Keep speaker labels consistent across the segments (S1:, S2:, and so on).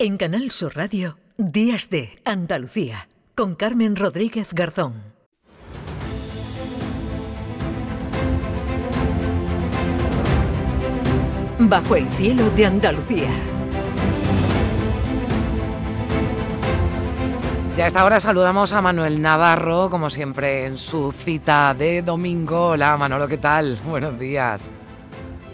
S1: En Canal Sur Radio, Días de Andalucía, con Carmen Rodríguez Garzón. Bajo el cielo de Andalucía.
S2: Ya a esta hora saludamos a Manuel Navarro, como siempre en su cita de domingo. Hola Manolo, ¿qué tal? Buenos días.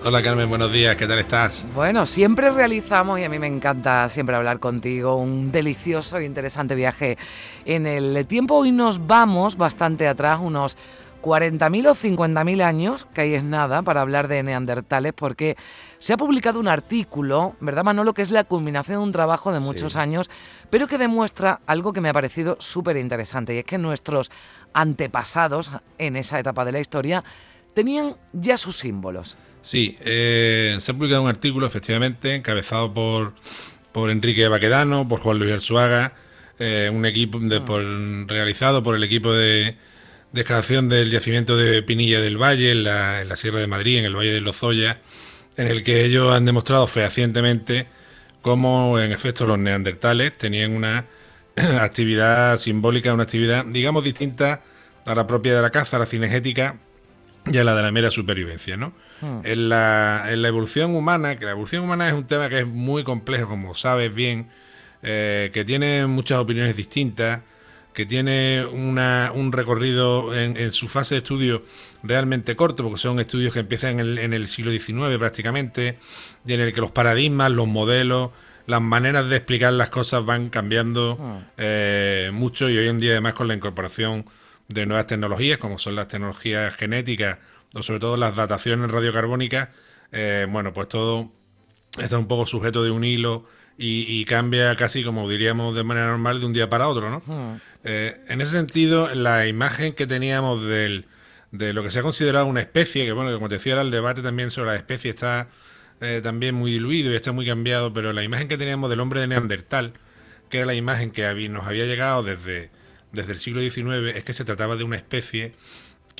S3: Hola Carmen, buenos días, ¿qué tal estás?
S2: Bueno, siempre realizamos, y a mí me encanta siempre hablar contigo, un delicioso e interesante viaje en el tiempo. Hoy nos vamos bastante atrás, unos 40.000 o 50.000 años, que ahí es nada para hablar de neandertales, porque se ha publicado un artículo, ¿verdad Manolo?, que es la culminación de un trabajo de muchos años, pero que demuestra algo que me ha parecido súper interesante, y es que nuestros antepasados en esa etapa de la historia tenían ya sus símbolos.
S3: Sí, eh, se ha publicado un artículo, efectivamente, encabezado por, por Enrique Baquedano, por Juan Luis Arzuaga, eh, un equipo de, mm. realizado por el equipo de, excavación del yacimiento de Pinilla del Valle, en la, Sierra de Madrid, en el Valle de Lozoya, en el que ellos han demostrado fehacientemente cómo, en efecto, los neandertales tenían una actividad simbólica, una actividad, digamos, distinta a la propia de la caza, a la cinegética y a la de la mera supervivencia, ¿no? Hmm. En, la, en, la, evolución humana, que la evolución humana es un tema que es muy complejo, como sabes bien, eh, que tiene muchas opiniones distintas, que tiene una, un recorrido en, su fase de estudio realmente corto, porque son estudios que empiezan en el, en el siglo XIX prácticamente, y en el que los paradigmas, los modelos, las maneras de explicar las cosas van cambiando hmm. eh, mucho y hoy en día además con la incorporación de nuevas tecnologías, como son las tecnologías genéticas o sobre todo las dataciones radiocarbónicas, eh, bueno, pues todo está un poco sujeto de un hilo y, cambia casi, como diríamos, de manera normal de un día para otro, ¿no? Hmm. Eh, en ese sentido, la imagen que teníamos del, de lo que se ha considerado una especie, que bueno, como te decía, el debate también sobre la especie está eh, también muy diluido y está muy cambiado, pero la imagen que teníamos del hombre de Neandertal, que era la imagen que nos había llegado desde, desde el siglo XIX, es que se trataba de una especie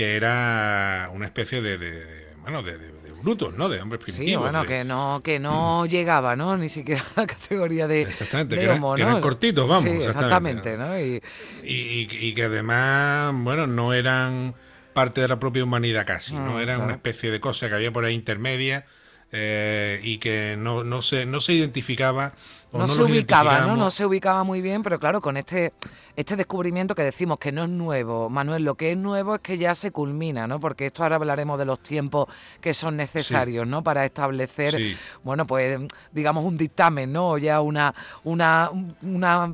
S3: que era una especie de, bueno, de, brutos, ¿no? De hombres primitivos.
S2: Sí, bueno, que no, que no llegaba, ¿no? Ni siquiera a la categoría de,
S3: exactamente, que, eran, cortitos, vamos. Sí,
S2: exactamente, ¿no?
S3: Y, y, que además, bueno, no eran parte de la propia humanidad casi, ¿no? Mm, eran una especie de cosa que había por ahí intermedia eh, y que no, no, se, no se identificaba.
S2: No, se ubicaba, ¿no? No se ubicaba muy bien, pero claro, con este este descubrimiento que decimos que no es nuevo, Manuel, lo que es nuevo es que ya se culmina, ¿no? Porque esto ahora hablaremos de los tiempos que son necesarios, ¿no? Para establecer, bueno, pues digamos un dictamen, ¿no? O ya una, una, una,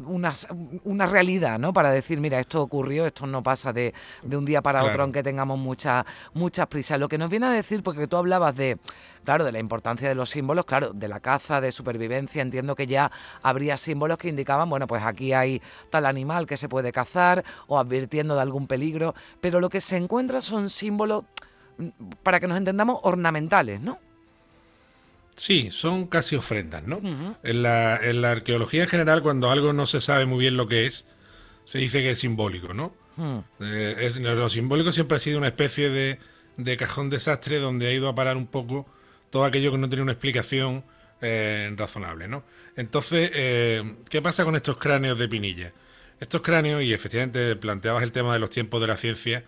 S2: una, realidad, ¿no? Para decir, mira, esto ocurrió, esto no pasa de, de un día para otro, aunque tengamos mucha, muchas prisas. Lo que nos viene a decir, porque tú hablabas de, claro, de la importancia de los símbolos, claro, de la caza, de supervivencia, entiendo que ya habría símbolos que indicaban, bueno, pues aquí hay tal animal que se puede cazar o advirtiendo de algún peligro, pero lo que se encuentra son símbolos, mm, para que nos entendamos, ornamentales, ¿no?
S3: Sí, son casi ofrendas, ¿no? en, la, en, la, arqueología en general, cuando algo no se sabe muy bien lo que es, se dice que es simbólico, ¿no? Hmm. Eh, lo simbólico siempre ha sido una especie de, de, cajón desastre donde ha ido a parar un poco todo aquello que no tiene una explicación eh, razonable, ¿no? Entonces, eh, ¿qué pasa con estos cráneos de Pinilla? Estos cráneos, y efectivamente planteabas el tema de los tiempos de la ciencia,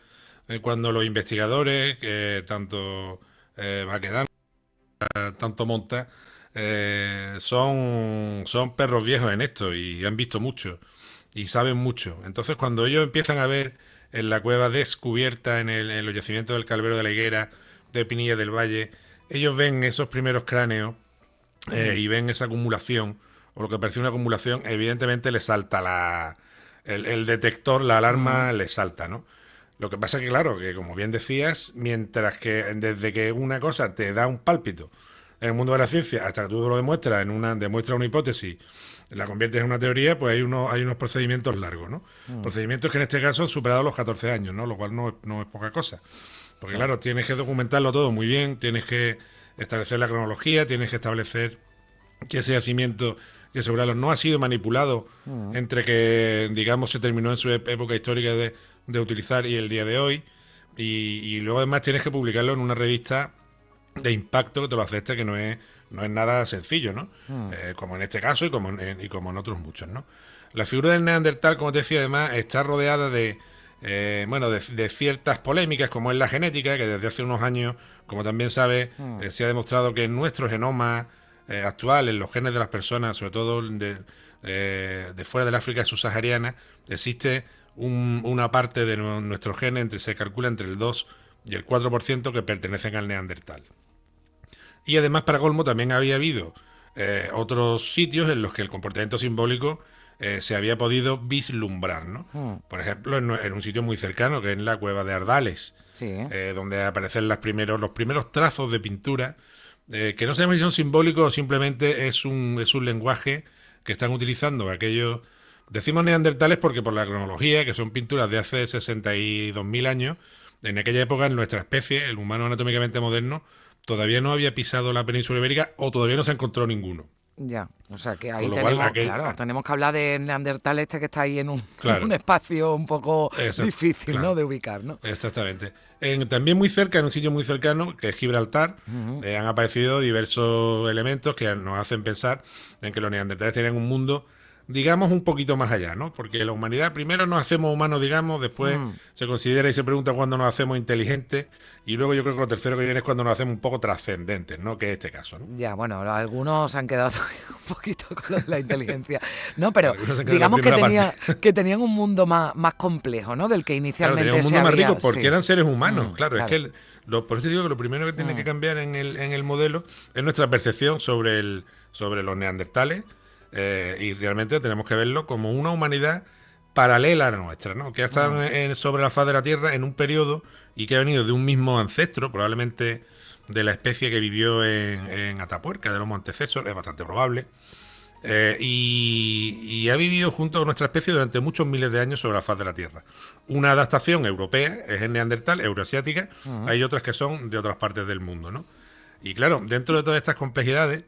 S3: eh, cuando los investigadores, tanto Baquedano, tanto Monta, son, son perros viejos en esto y han visto mucho y saben mucho. Entonces, cuando ellos empiezan a ver en la cueva descubierta en, el, en del Calvero de la Higuera, de Pinilla del Valle, ellos ven esos primeros cráneos y ven esa acumulación, o lo que parece una acumulación, evidentemente les salta la, el, detector, la alarma le salta, ¿no? Lo que pasa es que, claro, que como bien decías, mientras que desde que una cosa te da un pálpito en el mundo de la ciencia, hasta que tú lo demuestras, en una, demuestras una hipótesis, la conviertes en una teoría, pues hay, uno, hay unos procedimientos largos, ¿no? Mm. Procedimientos que en este caso han superado los 14 años, ¿no? Lo cual no, no es poca cosa. Porque, claro, tienes que documentarlo todo muy bien, tienes que establecer la cronología, tienes que establecer que ese yacimiento y asegurarlo. No ha sido manipulado mm. entre que, digamos, se terminó en su época histórica de, utilizar y el día de hoy. Y, luego además tienes que publicarlo en una revista de impacto que te lo acepte, que no es no es nada sencillo, ¿no? Hmm. Eh, como en este caso y como en, y como en otros muchos, ¿no? La figura del neandertal, como te decía, además, está rodeada de, eh, bueno, de, ciertas polémicas, como es la genética, que desde hace unos años, como también sabes, hmm. eh, se ha demostrado que en nuestro genoma actual, en los genes de las personas, sobre todo de, de fuera del África subsahariana, existe una parte de nuestro genes, entre, se calcula entre el 2 y el 4% que pertenecen al neandertal. Y además, para Colmo, también había habido eh, otros sitios en los que el comportamiento simbólico eh, se había podido vislumbrar, ¿no? Hmm. Por ejemplo, en, un sitio muy cercano, que es la cueva de Ardales, eh, donde aparecen las primeros, los primeros trazos de pintura, que no sabemos si son simbólicos o simplemente es un, es un lenguaje que están utilizando aquellos... Decimos neandertales porque por la cronología, que son pinturas de hace 62.000 años, en aquella época en nuestra especie, el humano anatómicamente moderno, todavía no había pisado la península ibérica o todavía no se encontró ninguno.
S2: Ya, o sea que ahí tenemos, claro, tenemos que hablar de Neandertal este que está ahí en un, un espacio un poco difícil ¿no? de ubicar. ¿no?
S3: Exactamente. también muy cerca, en un sitio muy cercano, que es Gibraltar, eh, han aparecido diversos elementos que nos hacen pensar en que los neandertales tenían un mundo digamos, un poquito más allá, ¿no? Porque la humanidad, primero nos hacemos humanos, digamos, después mm. se considera y se pregunta cuándo nos hacemos inteligentes, y luego yo creo que lo tercero que viene es cuando nos hacemos un poco trascendentes, ¿no? Que es este caso, ¿no?
S2: Ya, bueno, algunos han quedado un poquito con la inteligencia. No, pero digamos que, tenía, que tenían un mundo más, más complejo, ¿no? Del que inicialmente claro, un mundo más rico
S3: porque eran seres humanos, mm, claro, es que... lo, por eso digo que lo primero que tiene mm. que cambiar en el, en el modelo es nuestra percepción sobre, el, sobre los neandertales, eh, y realmente tenemos que verlo como una humanidad paralela a la nuestra, ¿no? que ha estado sobre la faz de la Tierra en un periodo y que ha venido de un mismo ancestro, probablemente de la especie que vivió en, Atapuerca, de los Montecesor, es bastante probable, eh, y, ha vivido junto a nuestra especie durante muchos miles de años sobre la faz de la Tierra. Una adaptación europea es el neandertal, euroasiática, hay otras que son de otras partes del mundo, ¿no? Y claro, dentro de todas estas complejidades,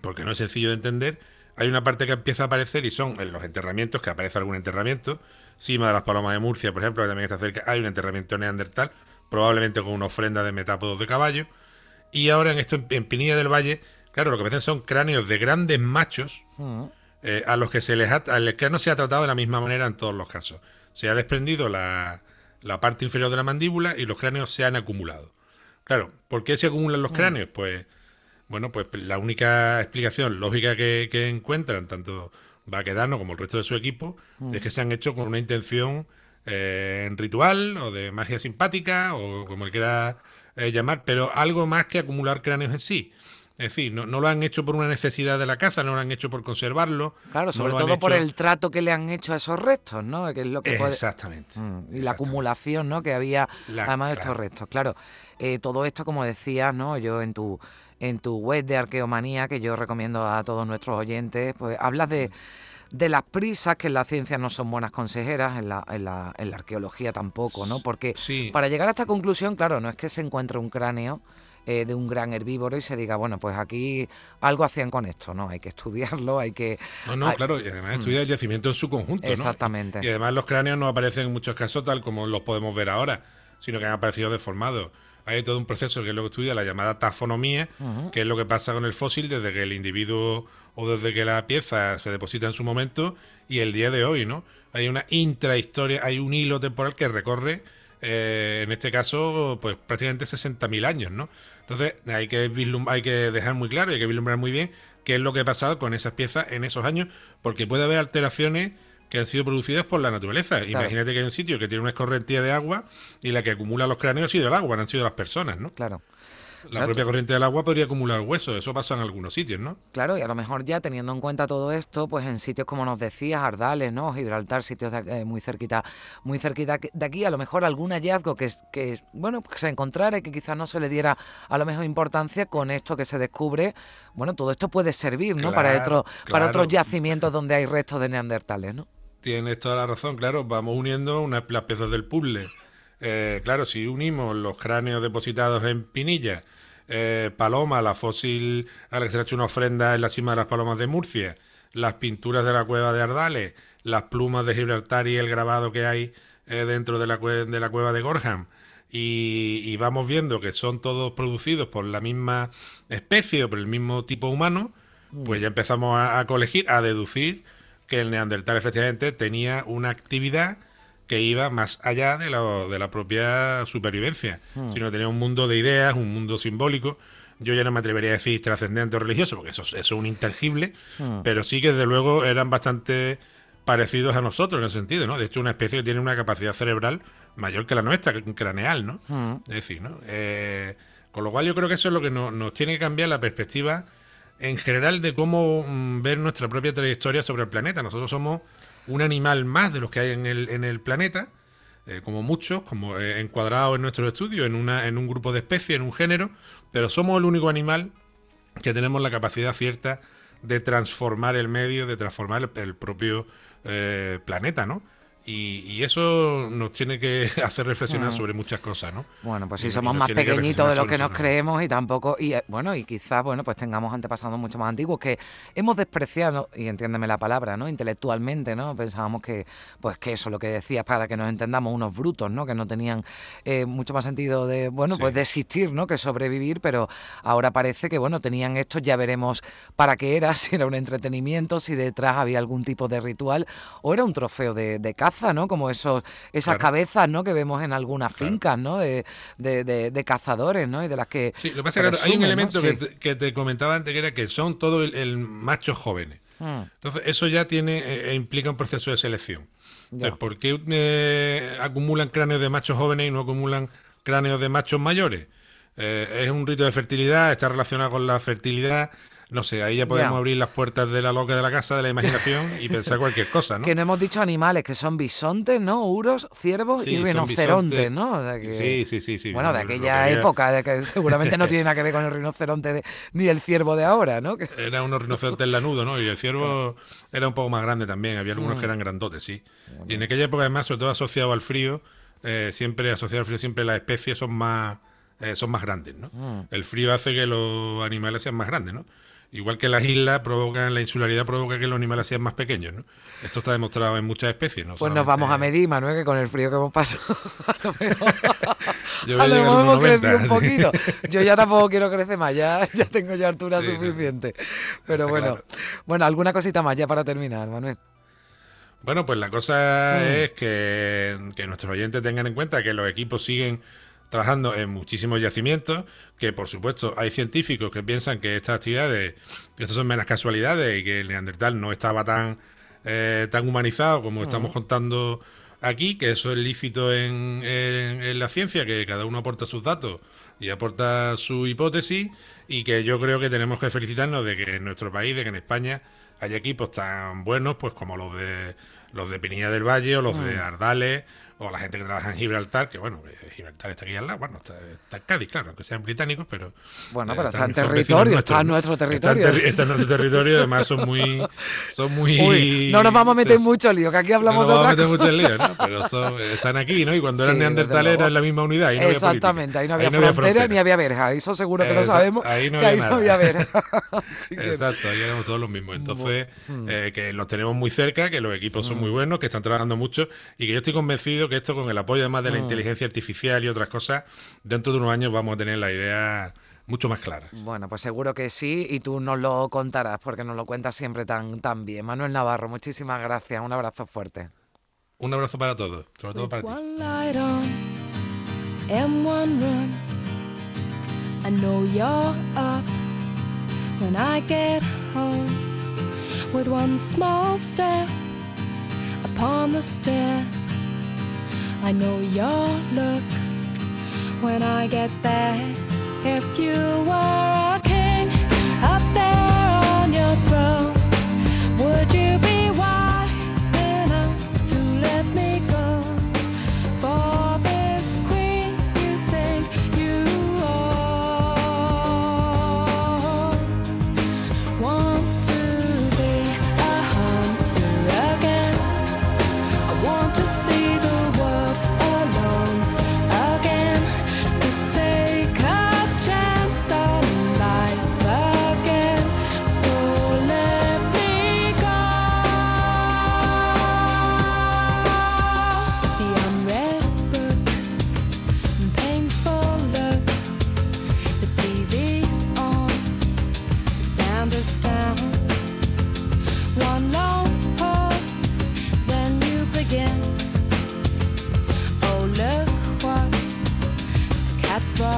S3: porque no es sencillo de entender, hay una parte que empieza a aparecer y son en los enterramientos, que aparece algún enterramiento. Cima de las Palomas de Murcia, por ejemplo, que también está cerca, hay un enterramiento neandertal, probablemente con una ofrenda de metápodos de caballo. Y ahora en esto, en Pinilla del Valle, claro, lo que ven son cráneos de grandes machos mm. eh, a los que se les ha, al no se ha tratado de la misma manera en todos los casos. Se ha desprendido la, la parte inferior de la mandíbula y los cráneos se han acumulado. Claro, ¿por qué se acumulan los mm. cráneos? Pues bueno, pues la única explicación lógica que, encuentran, tanto Baquedano como el resto de su equipo, es que se han hecho con una intención eh, ritual o de magia simpática o como quiera eh, llamar, pero algo más que acumular cráneos en sí. Es decir, no, lo han hecho por una necesidad de la caza, no lo han hecho por conservarlo.
S2: Claro, sobre todo por el trato que le han hecho a esos restos, ¿no? Que es lo que
S3: Exactamente.
S2: Mm, y la acumulación, ¿no? Que había además de estos restos. Claro, eh, todo esto, como decías, ¿no? Yo en tu en tu web de Arqueomanía, que yo recomiendo a todos nuestros oyentes, pues hablas de, las prisas, que en la ciencia no son buenas consejeras, en la, en la, en la arqueología tampoco, ¿no? Porque para llegar a esta conclusión, claro, no es que se encuentre un cráneo eh, de un gran herbívoro y se diga, bueno, pues aquí algo hacían con esto, ¿no? Hay que estudiarlo, hay que...
S3: No, no, claro, y además estudiar el yacimiento en su conjunto,
S2: Exactamente.
S3: Y, además los cráneos no aparecen en muchos casos tal como los podemos ver ahora, sino que han aparecido deformados hay todo un proceso que es lo que estudia la llamada tafonomía, que es lo que pasa con el fósil desde que el individuo o desde que la pieza se deposita en su momento y el día de hoy, ¿no? Hay una intrahistoria, hay un hilo temporal que recorre, eh, en este caso, pues prácticamente 60.000 años, ¿no? Entonces hay que, hay que dejar muy claro y hay que vislumbrar muy bien qué es lo que ha pasado con esas piezas en esos años, porque puede haber alteraciones que han sido producidas por la naturaleza. Imagínate que hay un sitio que tiene una escorrentía de agua y la que acumula los cráneos ha sido el agua, no han sido las personas, ¿no?
S2: Claro.
S3: La propia corriente del agua podría acumular huesos, eso pasa en algunos sitios, ¿no?
S2: Claro, y a lo mejor ya teniendo en cuenta todo esto, pues en sitios como nos decías, Ardales, ¿no? Gibraltar, sitios eh, muy cerquita, muy cerquita de aquí, a lo mejor algún hallazgo que, que bueno, que se encontrara y que quizás no se le diera a lo mejor importancia con esto que se descubre, bueno, todo esto puede servir, ¿no? para otro, para otros yacimientos donde hay restos de neandertales, ¿no?
S3: Tienes toda la razón, claro, vamos uniendo una, las piezas del puzzle. Eh, claro, si unimos los cráneos depositados en Pinilla, eh, Paloma, la fósil a la que se le ha hecho una ofrenda en la cima de las Palomas de Murcia, las pinturas de la cueva de Ardales, las plumas de Gibraltar y el grabado que hay eh, dentro de la, de la cueva de Gorham, y, vamos viendo que son todos producidos por la misma especie o por el mismo tipo humano, pues ya empezamos a, colegir, a deducir que el neandertal efectivamente tenía una actividad que iba más allá de la, de la propia supervivencia, hmm. sino tenía un mundo de ideas, un mundo simbólico. Yo ya no me atrevería a decir trascendente o religioso, porque eso, es un intangible, hmm. pero sí que desde luego eran bastante parecidos a nosotros en el sentido, ¿no? De hecho, una especie que tiene una capacidad cerebral mayor que la nuestra, craneal, ¿no? Hmm. Es decir, ¿no? Eh, con lo cual yo creo que eso es lo que nos tiene que cambiar la perspectiva en general de cómo mm, ver nuestra propia trayectoria sobre el planeta. Nosotros somos un animal más de los que hay en el, en el planeta, eh, como muchos, como eh, encuadrados en nuestro estudio, en, un grupo de especies, en un género, pero somos el único animal que tenemos la capacidad cierta de transformar el medio, de transformar el, propio eh, planeta, ¿no? Y, eso nos tiene que hacer reflexionar hmm. sobre muchas cosas, ¿no?
S2: Bueno, pues sí, somos más pequeñitos de lo que nos creemos y tampoco, y eh, bueno, y quizás, bueno, pues tengamos antepasados mucho más antiguos que hemos despreciado, y entiéndeme la palabra, ¿no? Intelectualmente, ¿no? Pensábamos que, pues que eso, lo que decías, para que nos entendamos, unos brutos, ¿no? Que no tenían eh, mucho más sentido de, bueno, pues de existir, ¿no? Que sobrevivir, pero ahora parece que, bueno, tenían esto, ya veremos para qué era, si era un entretenimiento, si detrás había algún tipo de ritual, o era un trofeo de, de caza ¿no? Como esos, esas cabezas, ¿no? Que vemos en algunas fincas, ¿no? De, de, cazadores, ¿no? Y de las que...
S3: Sí, lo que pasa es que hay un elemento que, te, comentaba antes que era que son todos el, machos jóvenes. Hmm. Entonces, eso ya tiene eh, eh, implica un proceso de selección. Entonces, ¿por qué eh, acumulan cráneos de machos jóvenes y no acumulan cráneos de machos mayores? es un rito de fertilidad, está relacionado con la fertilidad, no sé, ahí ya podemos abrir las puertas de la loca de la casa, de la imaginación y pensar cualquier cosa, ¿no?
S2: Que no hemos dicho animales, que son bisontes, ¿no? Uros, ciervos y rinocerontes, ¿no?
S3: sí, sí, sí, sí.
S2: Bueno, de aquella época, de que seguramente no tiene nada que ver con el rinoceronte ni el ciervo de ahora, ¿no?
S3: Era unos rinocerontes lanudos, ¿no? Y el ciervo era un poco más grande también, había algunos que eran grandotes, sí. Y en aquella época, además, sobre todo asociado al frío, eh, siempre asociado al frío, siempre las especies son más... Eh, son más grandes, ¿no? Mm. El frío hace que los animales sean más grandes, ¿no? Igual que las islas provocan, la insularidad provoca que los animales sean más pequeños, ¿no? Esto está demostrado en muchas especies, ¿no?
S2: Pues nos vamos a medir, Manuel, que con el frío que hemos pasado,
S3: Yo a lo mejor hemos crecido
S2: un poquito. Yo ya tampoco quiero crecer más, ya, ya tengo ya altura suficiente. Pero bueno, bueno, alguna cosita más ya para terminar, Manuel.
S3: Bueno, pues la cosa mm. es que, que nuestros oyentes tengan en cuenta que los equipos siguen trabajando en muchísimos yacimientos, que por supuesto hay científicos que piensan que estas actividades, estas son meras casualidades y que el neandertal no estaba tan, eh, tan humanizado como estamos contando aquí, que eso es lícito en, en, la ciencia, que cada uno aporta sus datos y aporta su hipótesis y que yo creo que tenemos que felicitarnos de que en nuestro país, de que en España haya equipos tan buenos pues como los de los de Pinilla del Valle o los de Ardales o la gente que trabaja en Gibraltar, que bueno, Gibraltar está aquí al lado, bueno, está, en Cádiz, claro, aunque sean británicos, pero...
S2: Bueno, pero está en territorio, está en nuestro territorio.
S3: Está en, nuestro territorio, además son muy... Son muy
S2: no nos vamos a meter mucho lío, que aquí hablamos
S3: no
S2: nos
S3: vamos a meter mucho lío, ¿no? Pero están aquí, ¿no? Y cuando eran neandertales era en la misma unidad, ahí no
S2: Exactamente, ahí no había, frontera ni había verja, eso seguro que lo sabemos, ahí no había, no había verja.
S3: Exacto, ahí éramos todos los mismos. Entonces, mm. eh, que los tenemos muy cerca, que los equipos son mm. muy buenos, que están trabajando mucho y que yo estoy convencido que esto con el apoyo además de la mm. inteligencia artificial y otras cosas, dentro de unos años vamos a tener la idea mucho más clara.
S2: Bueno, pues seguro que sí y tú nos lo contarás porque nos lo cuentas siempre tan, tan bien. Manuel Navarro, muchísimas gracias. Un abrazo fuerte.
S3: Un abrazo para todos, sobre todo para ti. I know your look when I get there. If you want.